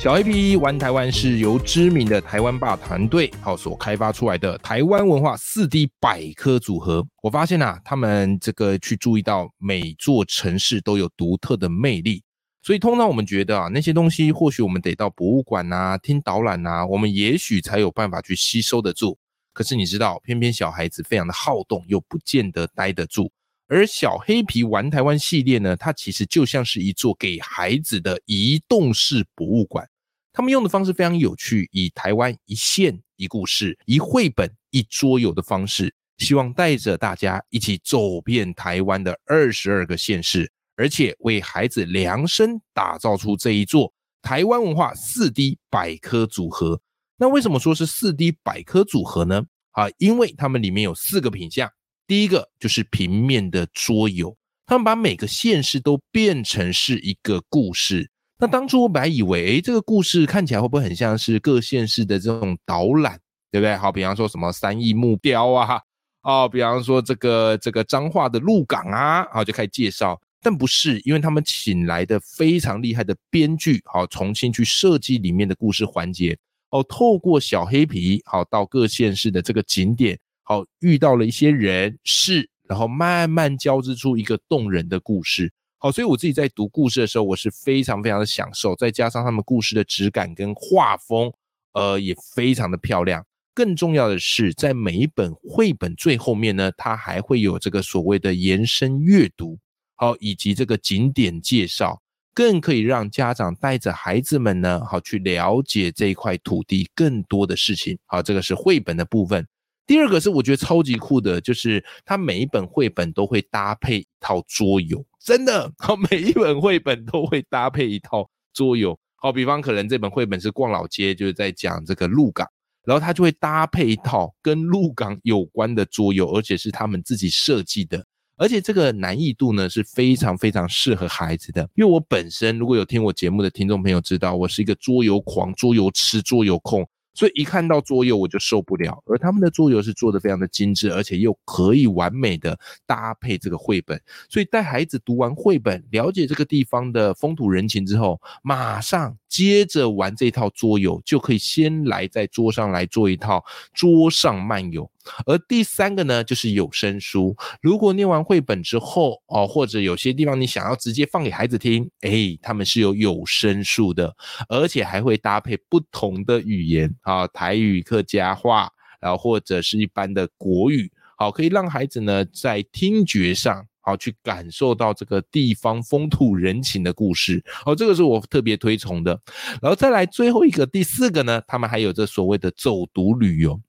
小黑皮玩台湾是由知名的台湾霸团队好所开发出来的台湾文化四 D 百科组合。我发现啊，他们这个去注意到每座城市都有独特的魅力，所以通常我们觉得啊，那些东西或许我们得到博物馆啊、听导览啊，我们也许才有办法去吸收得住。可是你知道，偏偏小孩子非常的好动，又不见得待得住。而小黑皮玩台湾系列呢，它其实就像是一座给孩子的移动式博物馆。他们用的方式非常有趣，以台湾一线一故事、一绘本一桌游的方式，希望带着大家一起走遍台湾的二十二个县市，而且为孩子量身打造出这一座台湾文化四 D 百科组合。那为什么说是四 D 百科组合呢？啊，因为它们里面有四个品项。第一个就是平面的桌游，他们把每个县市都变成是一个故事。那当初我本来以为，哎，这个故事看起来会不会很像是各县市的这种导览，对不对？好，比方说什么三义木雕啊，哦，比方说这个这个彰化的鹿港啊，好，就开始介绍。但不是，因为他们请来的非常厉害的编剧，好，重新去设计里面的故事环节，哦，透过小黑皮，好，到各县市的这个景点。好，遇到了一些人事，然后慢慢交织出一个动人的故事。好，所以我自己在读故事的时候，我是非常非常的享受。再加上他们故事的质感跟画风，呃，也非常的漂亮。更重要的是，在每一本绘本最后面呢，它还会有这个所谓的延伸阅读，好，以及这个景点介绍，更可以让家长带着孩子们呢，好去了解这一块土地更多的事情。好，这个是绘本的部分。第二个是我觉得超级酷的，就是它每一本绘本都会搭配一套桌游，真的，好，每一本绘本都会搭配一套桌游。好，比方可能这本绘本是逛老街，就是在讲这个鹿港，然后它就会搭配一套跟鹿港有关的桌游，而且是他们自己设计的，而且这个难易度呢是非常非常适合孩子的。因为我本身如果有听我节目的听众朋友知道，我是一个桌游狂、桌游吃、桌游控。所以一看到桌游我就受不了，而他们的桌游是做的非常的精致，而且又可以完美的搭配这个绘本。所以带孩子读完绘本，了解这个地方的风土人情之后，马上接着玩这套桌游，就可以先来在桌上来做一套桌上漫游。而第三个呢，就是有声书。如果念完绘本之后，哦，或者有些地方你想要直接放给孩子听，哎，他们是有有声书的，而且还会搭配不同的语言，啊，台语、客家话，然后或者是一般的国语，好，可以让孩子呢在听觉上，好去感受到这个地方风土人情的故事。哦，这个是我特别推崇的。然后再来最后一个，第四个呢，他们还有这所谓的走读旅游。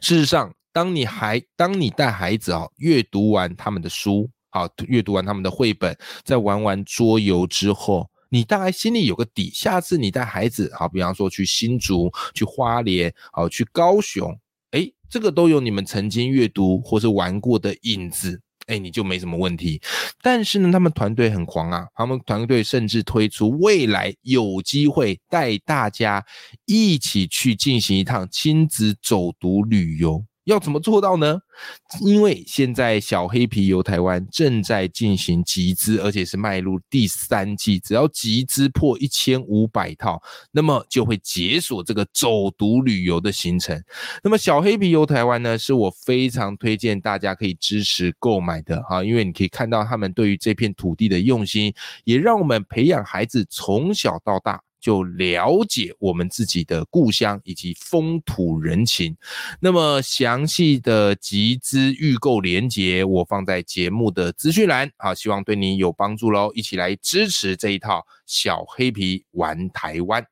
事实上，当你还当你带孩子啊阅读完他们的书，好阅读完他们的绘本，在玩完桌游之后，你大概心里有个底。下次你带孩子，好，比方说去新竹、去花莲、好去高雄，哎，这个都有你们曾经阅读或是玩过的影子，哎，你就没什么问题。但是呢，他们团队很狂啊，他们团队甚至推出未来有机会带大家一起去进行一趟亲子走读旅游。要怎么做到呢？因为现在小黑皮游台湾正在进行集资，而且是迈入第三季。只要集资破一千五百套，那么就会解锁这个走读旅游的行程。那么小黑皮游台湾呢，是我非常推荐大家可以支持购买的哈，因为你可以看到他们对于这片土地的用心，也让我们培养孩子从小到大。就了解我们自己的故乡以及风土人情。那么详细的集资预购链接，我放在节目的资讯栏，好，希望对你有帮助喽！一起来支持这一套小黑皮玩台湾。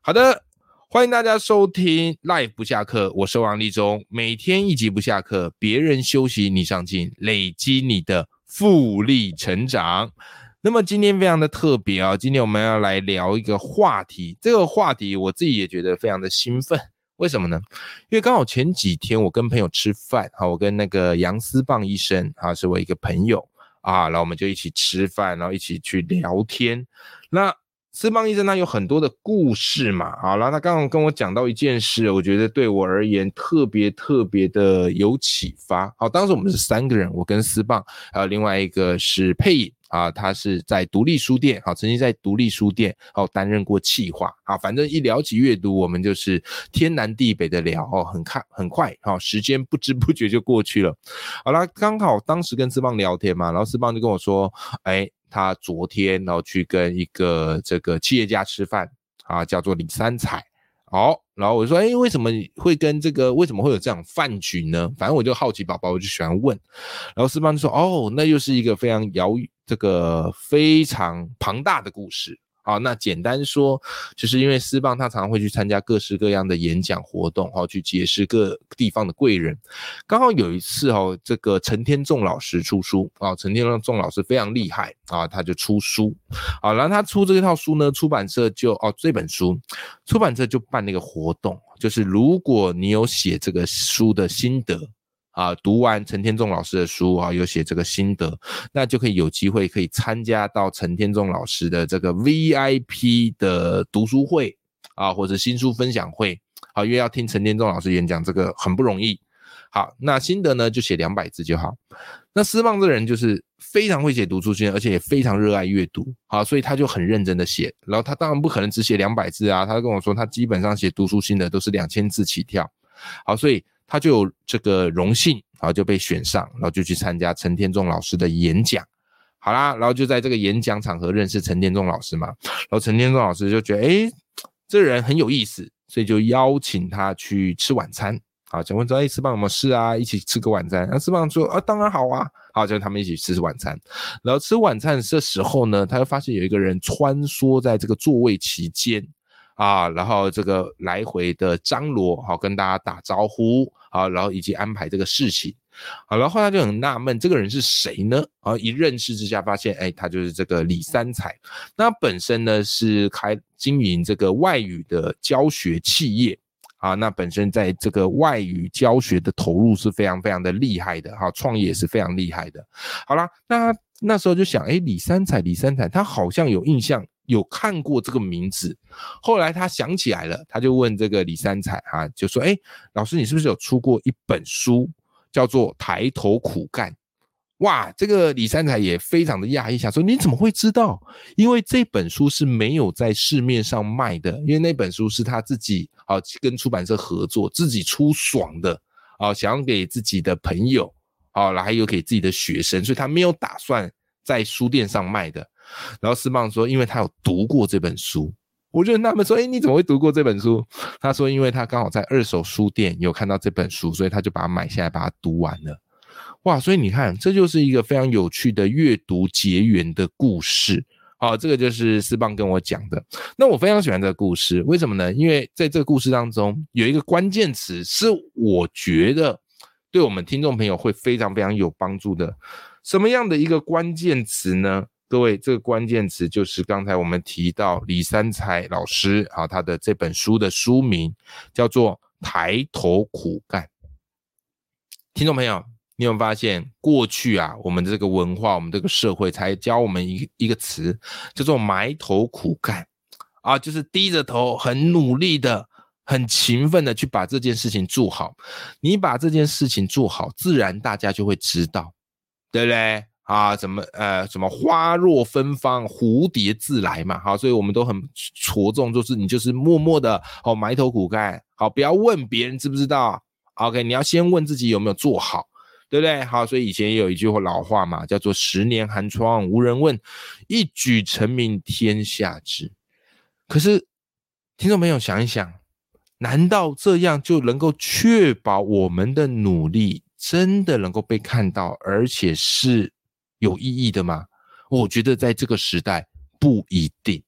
好的，欢迎大家收听 Live 不下课，我是王立忠，每天一集不下课，别人休息你上进，累积你的复利成长。那么今天非常的特别啊！今天我们要来聊一个话题，这个话题我自己也觉得非常的兴奋。为什么呢？因为刚好前几天我跟朋友吃饭，哈，我跟那个杨思棒医生，啊，是我一个朋友啊，然后我们就一起吃饭，然后一起去聊天。那思棒医生他有很多的故事嘛，啊，然后他刚刚跟我讲到一件事，我觉得对我而言特别特别的有启发。好，当时我们是三个人，我跟思棒，还有另外一个是配影。啊，他是在独立书店，好，曾经在独立书店，哦，担任过企划，啊，反正一聊起阅读，我们就是天南地北的聊，哦，很看很快，好，时间不知不觉就过去了。好了，刚好当时跟思邦聊天嘛，然后思邦就跟我说，哎，他昨天然后去跟一个这个企业家吃饭，啊，叫做李三彩。好，然后我说，哎，为什么会跟这个？为什么会有这样饭局呢？反正我就好奇宝宝，我就喜欢问。然后四邦就说，哦，那又是一个非常遥这个非常庞大的故事。好，那简单说，就是因为思邦他常常会去参加各式各样的演讲活动，哈，去结识各地方的贵人。刚好有一次，哦，这个陈天仲老师出书，啊，陈天仲老师非常厉害，啊，他就出书，啊，然后他出这套书呢，出版社就，哦，这本书，出版社就办那个活动，就是如果你有写这个书的心得。啊，读完陈天仲老师的书啊，有写这个心得，那就可以有机会可以参加到陈天仲老师的这个 VIP 的读书会啊，或者新书分享会啊，因为要听陈天仲老师演讲，这个很不容易。好，那心得呢就写两百字就好。那思望这个人就是非常会写读书心得，而且也非常热爱阅读，好，所以他就很认真的写。然后他当然不可能只写两百字啊，他跟我说他基本上写读书心得都是两千字起跳。好，所以。他就有这个荣幸，然后就被选上，然后就去参加陈天仲老师的演讲。好啦，然后就在这个演讲场合认识陈天仲老师嘛。然后陈天仲老师就觉得，哎，这人很有意思，所以就邀请他去吃晚餐。好，请问说，哎，吃饭有没有事啊？一起吃个晚餐。那吃饭说，啊，当然好啊。好，就他们一起吃晚餐。然后吃晚餐的时候呢，他就发现有一个人穿梭在这个座位期间。啊，然后这个来回的张罗，好跟大家打招呼，好，然后以及安排这个事情，好，然后他就很纳闷，这个人是谁呢？啊，一认识之下发现，哎，他就是这个李三彩。那本身呢是开经营这个外语的教学企业，啊，那本身在这个外语教学的投入是非常非常的厉害的，哈，创业是非常厉害的。好了，那那时候就想，哎，李三彩，李三彩，他好像有印象。有看过这个名字，后来他想起来了，他就问这个李三彩啊，就说：“哎，老师，你是不是有出过一本书，叫做《抬头苦干》？”哇，这个李三彩也非常的讶异，想说：“你怎么会知道？因为这本书是没有在市面上卖的，因为那本书是他自己啊跟出版社合作，自己出爽的啊，想要给自己的朋友啊，还有给自己的学生，所以他没有打算在书店上卖的。”然后思棒说，因为他有读过这本书，我就纳闷说，哎，你怎么会读过这本书？他说，因为他刚好在二手书店有看到这本书，所以他就把它买下来，把它读完了。哇，所以你看，这就是一个非常有趣的阅读结缘的故事。好，这个就是思棒跟我讲的。那我非常喜欢这个故事，为什么呢？因为在这个故事当中有一个关键词，是我觉得对我们听众朋友会非常非常有帮助的。什么样的一个关键词呢？各位，这个关键词就是刚才我们提到李三才老师啊，他的这本书的书名叫做《抬头苦干》。听众朋友，你有发现过去啊，我们这个文化，我们这个社会才教我们一一个词，叫做埋头苦干啊，就是低着头，很努力的，很勤奋的去把这件事情做好。你把这件事情做好，自然大家就会知道，对不对？啊，怎么呃，什么花若芬芳，蝴蝶自来嘛，好，所以我们都很着重，就是你就是默默的哦，埋头苦干，好，不要问别人知不知道，OK，你要先问自己有没有做好，对不对？好，所以以前也有一句话老话嘛，叫做十年寒窗无人问，一举成名天下知。可是听众朋友想一想，难道这样就能够确保我们的努力真的能够被看到，而且是？有意义的吗？我觉得在这个时代不一定，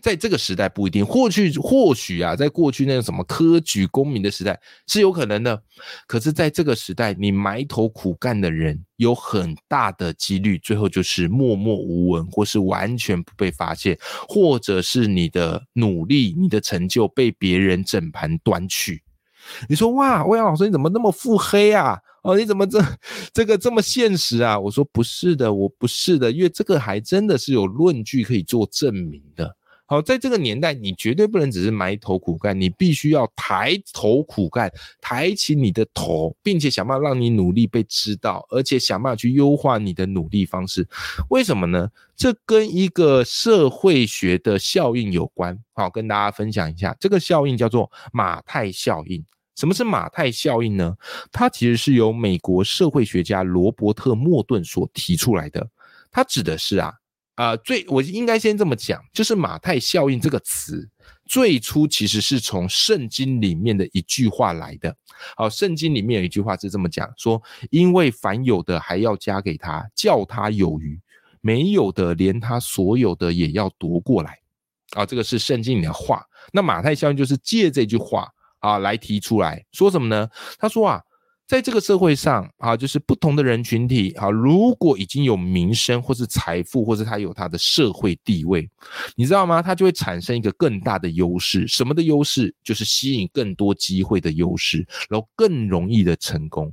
在这个时代不一定。或许或许啊，在过去那个什么科举功名的时代是有可能的，可是在这个时代，你埋头苦干的人有很大的几率，最后就是默默无闻，或是完全不被发现，或者是你的努力、你的成就被别人整盘端去。你说哇，欧阳老师你怎么那么腹黑啊？哦，你怎么这这个这么现实啊？我说不是的，我不是的，因为这个还真的是有论据可以做证明的。好，在这个年代，你绝对不能只是埋头苦干，你必须要抬头苦干，抬起你的头，并且想办法让你努力被知道，而且想办法去优化你的努力方式。为什么呢？这跟一个社会学的效应有关。好，跟大家分享一下，这个效应叫做马太效应。什么是马太效应呢？它其实是由美国社会学家罗伯特·莫顿所提出来的。它指的是啊。啊，最我应该先这么讲，就是马太效应这个词，最初其实是从圣经里面的一句话来的。好，圣经里面有一句话是这么讲，说因为凡有的还要加给他，叫他有余；没有的，连他所有的也要夺过来。啊，这个是圣经里的话。那马太效应就是借这句话啊来提出来说什么呢？他说啊。在这个社会上啊，就是不同的人群体啊，如果已经有名声或是财富，或是他有他的社会地位，你知道吗？他就会产生一个更大的优势。什么的优势？就是吸引更多机会的优势，然后更容易的成功。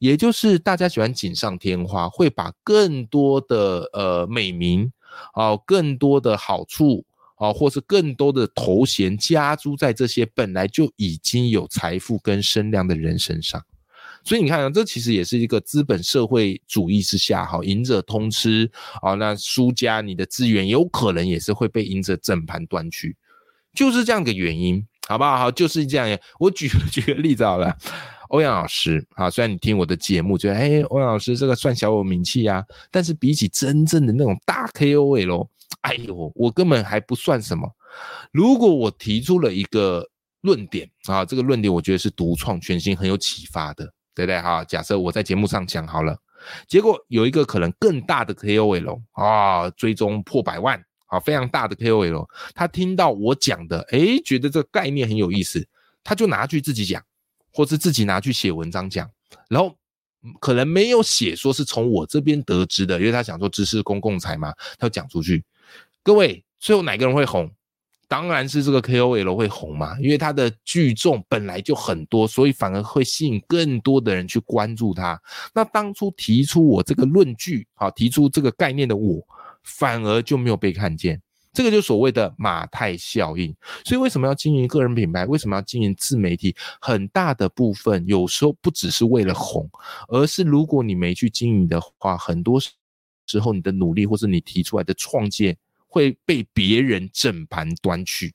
也就是大家喜欢锦上添花，会把更多的呃美名啊，更多的好处啊，或是更多的头衔加诸在这些本来就已经有财富跟声量的人身上。所以你看啊，这其实也是一个资本社会主义之下，哈，赢者通吃啊，那输家你的资源有可能也是会被赢者整盘端去，就是这样个原因，好不好？好，就是这样。我举举个例子好了，欧阳老师啊，虽然你听我的节目觉得，哎，欧阳老师这个算小有名气呀，但是比起真正的那种大 KOL，哎呦，我根本还不算什么。如果我提出了一个论点啊，这个论点我觉得是独创、全新、很有启发的。对不对？哈，假设我在节目上讲好了，结果有一个可能更大的 KOL 啊，追踪破百万，啊，非常大的 KOL，他听到我讲的，诶，觉得这个概念很有意思，他就拿去自己讲，或是自己拿去写文章讲，然后可能没有写说是从我这边得知的，因为他想说知识公共财嘛，他讲出去，各位最后哪个人会红？当然是这个 KOL 会红嘛，因为他的聚众本来就很多，所以反而会吸引更多的人去关注他。那当初提出我这个论据，好提出这个概念的我，反而就没有被看见。这个就所谓的马太效应。所以为什么要经营个人品牌？为什么要经营自媒体？很大的部分有时候不只是为了红，而是如果你没去经营的话，很多时候你的努力或是你提出来的创建。会被别人整盘端去，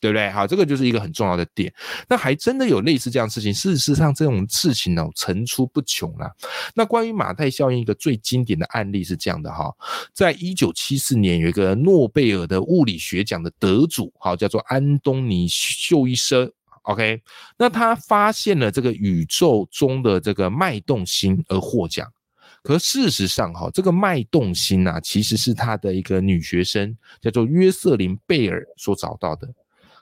对不对？好，这个就是一个很重要的点。那还真的有类似这样事情，事实上这种事情呢层出不穷啦。那关于马太效应，一个最经典的案例是这样的哈，在一九七四年有一个诺贝尔的物理学奖的得主，好叫做安东尼秀伊生，OK，那他发现了这个宇宙中的这个脉动星而获奖。可事实上，哈，这个脉动星呐，其实是他的一个女学生，叫做约瑟琳贝尔所找到的。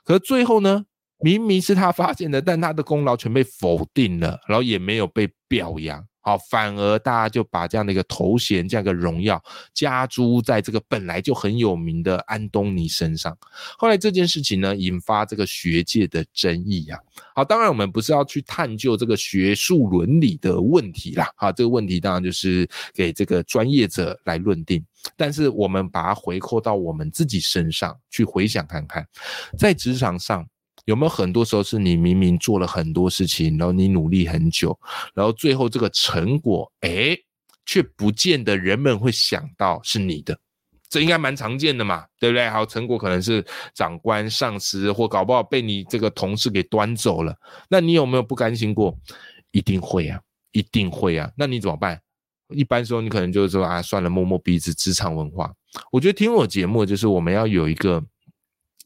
可最后呢，明明是他发现的，但他的功劳全被否定了，然后也没有被表扬。好，反而大家就把这样的一个头衔、这样一个荣耀加诸在这个本来就很有名的安东尼身上。后来这件事情呢，引发这个学界的争议啊。好，当然我们不是要去探究这个学术伦理的问题啦。好，这个问题当然就是给这个专业者来论定。但是我们把它回扣到我们自己身上去回想看看，在职场上。有没有很多时候是你明明做了很多事情，然后你努力很久，然后最后这个成果，哎，却不见得人们会想到是你的，这应该蛮常见的嘛，对不对？好，成果可能是长官、上司或搞不好被你这个同事给端走了，那你有没有不甘心过？一定会啊，一定会啊，那你怎么办？一般时候你可能就是说啊，算了，摸摸鼻子，职场文化。我觉得听我节目就是我们要有一个。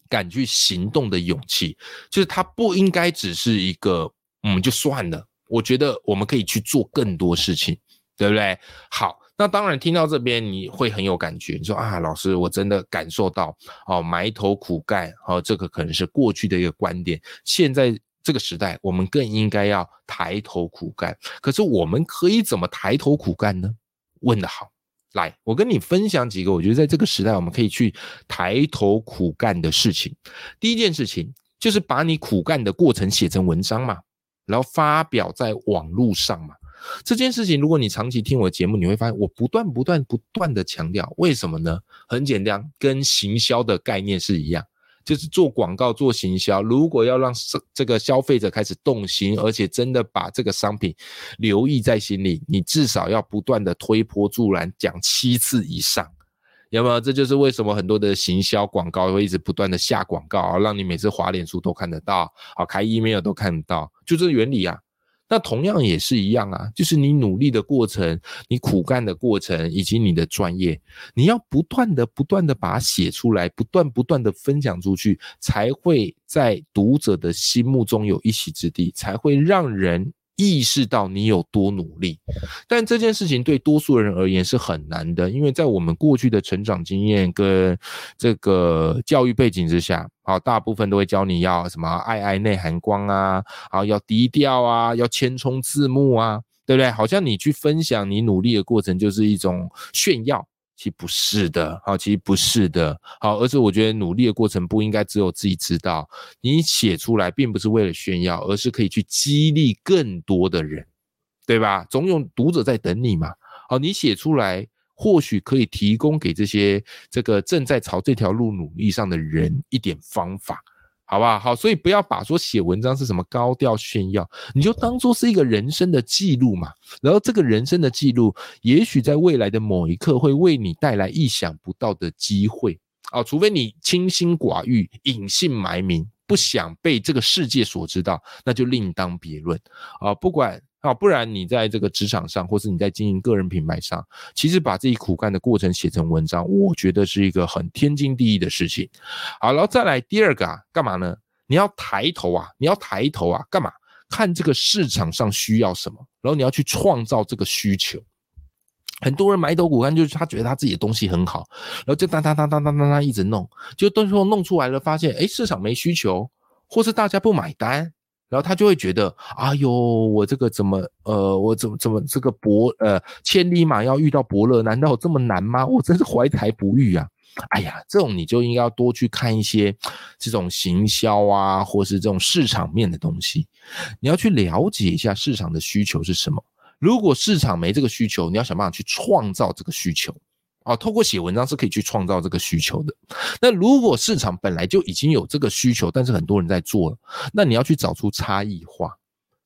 敢去行动的勇气，就是他不应该只是一个，嗯，就算了。我觉得我们可以去做更多事情，对不对？好，那当然听到这边你会很有感觉，你说啊，老师，我真的感受到哦，埋头苦干，哦，这个可能是过去的一个观点。现在这个时代，我们更应该要抬头苦干。可是我们可以怎么抬头苦干呢？问得好。来，我跟你分享几个我觉得在这个时代我们可以去抬头苦干的事情。第一件事情就是把你苦干的过程写成文章嘛。然后发表在网络上嘛。这件事情，如果你长期听我的节目，你会发现我不断、不断、不断的强调，为什么呢？很简单，跟行销的概念是一样，就是做广告、做行销，如果要让这个消费者开始动心，而且真的把这个商品留意在心里，你至少要不断的推波助澜，讲七次以上，有没有？这就是为什么很多的行销广告会一直不断的下广告啊，让你每次滑脸书都看得到，好开 email 都看得到，就这原理啊。那同样也是一样啊，就是你努力的过程，你苦干的过程，以及你的专业，你要不断的、不断的把它写出来，不断、不断的分享出去，才会在读者的心目中有一席之地，才会让人。意识到你有多努力，但这件事情对多数人而言是很难的，因为在我们过去的成长经验跟这个教育背景之下，好，大部分都会教你要什么爱爱内涵光啊，好，要低调啊，要谦冲字幕啊，对不对？好像你去分享你努力的过程就是一种炫耀。其实不是的，好，其实不是的，好，而是我觉得努力的过程不应该只有自己知道，你写出来并不是为了炫耀，而是可以去激励更多的人，对吧？总有读者在等你嘛，好，你写出来或许可以提供给这些这个正在朝这条路努力上的人一点方法。好不好？好，所以不要把说写文章是什么高调炫耀，你就当做是一个人生的记录嘛。然后这个人生的记录，也许在未来的某一刻会为你带来意想不到的机会啊！除非你清心寡欲、隐姓埋名，不想被这个世界所知道，那就另当别论啊！不管。啊，不然你在这个职场上，或是你在经营个人品牌上，其实把自己苦干的过程写成文章，我觉得是一个很天经地义的事情。好，然后再来第二个啊，干嘛呢？你要抬头啊，你要抬头啊，干嘛？看这个市场上需要什么，然后你要去创造这个需求。很多人埋头苦干，就是他觉得他自己的东西很好，然后就当当当当当当当一直弄，就最后弄出来了，发现哎，市场没需求，或是大家不买单。然后他就会觉得，哎呦，我这个怎么，呃，我怎么怎么这个伯，呃，千里马要遇到伯乐，难道这么难吗？我真是怀才不遇啊！哎呀，这种你就应该要多去看一些这种行销啊，或是这种市场面的东西，你要去了解一下市场的需求是什么。如果市场没这个需求，你要想办法去创造这个需求。啊，透过写文章是可以去创造这个需求的。那如果市场本来就已经有这个需求，但是很多人在做了，那你要去找出差异化，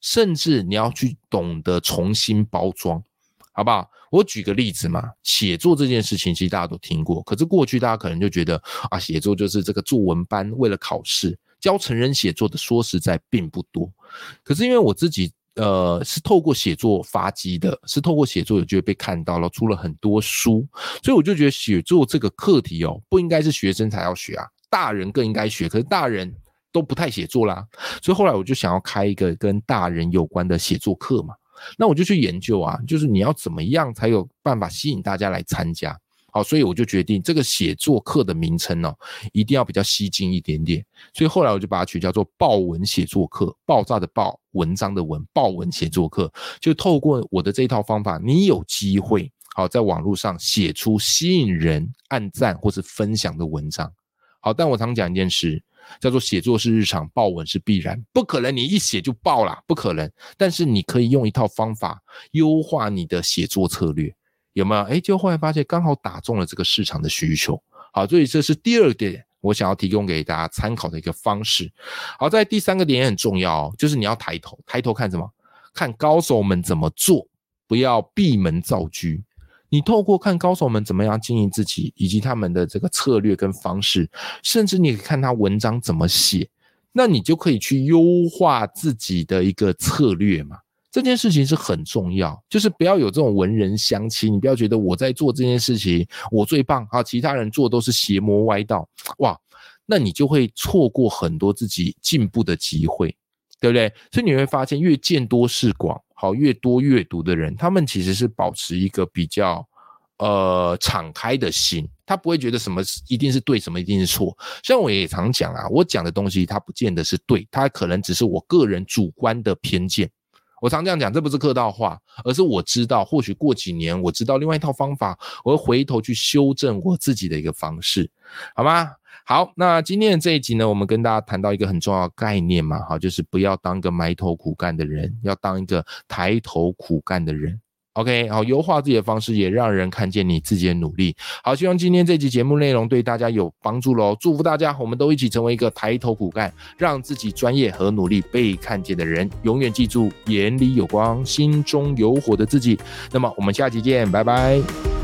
甚至你要去懂得重新包装，好不好？我举个例子嘛，写作这件事情其实大家都听过，可是过去大家可能就觉得啊，写作就是这个作文班为了考试教成人写作的，说实在并不多。可是因为我自己。呃，是透过写作发迹的，是透过写作有机会被看到了，出了很多书，所以我就觉得写作这个课题哦，不应该是学生才要学啊，大人更应该学。可是大人都不太写作啦，所以后来我就想要开一个跟大人有关的写作课嘛，那我就去研究啊，就是你要怎么样才有办法吸引大家来参加。好，所以我就决定这个写作课的名称呢，一定要比较吸睛一点点。所以后来我就把它取叫做“爆文写作课”，爆炸的爆，文章的文，爆文写作课。就透过我的这一套方法，你有机会好在网络上写出吸引人按赞或是分享的文章。好，但我常讲一件事，叫做写作是日常，爆文是必然，不可能你一写就爆了，不可能。但是你可以用一套方法优化你的写作策略。有没有？哎，就后来发现刚好打中了这个市场的需求。好，所以这是第二点，我想要提供给大家参考的一个方式。好，在第三个点也很重要哦，就是你要抬头，抬头看什么？看高手们怎么做，不要闭门造车。你透过看高手们怎么样经营自己，以及他们的这个策略跟方式，甚至你看他文章怎么写，那你就可以去优化自己的一个策略嘛。这件事情是很重要，就是不要有这种文人相亲，你不要觉得我在做这件事情我最棒啊，其他人做都是邪魔歪道，哇，那你就会错过很多自己进步的机会，对不对？所以你会发现，越见多识广，好，越多阅读的人，他们其实是保持一个比较呃敞开的心，他不会觉得什么一定是对，什么一定是错。像我也常讲啊，我讲的东西，它不见得是对，它可能只是我个人主观的偏见。我常这样讲，这不是客套话，而是我知道，或许过几年，我知道另外一套方法，我会回头去修正我自己的一个方式，好吗？好，那今天的这一集呢，我们跟大家谈到一个很重要的概念嘛，好，就是不要当个埋头苦干的人，要当一个抬头苦干的人。OK，好，优化自己的方式，也让人看见你自己的努力。好，希望今天这集节目内容对大家有帮助喽。祝福大家，我们都一起成为一个抬头苦干，让自己专业和努力被看见的人。永远记住，眼里有光，心中有火的自己。那么，我们下期见，拜拜。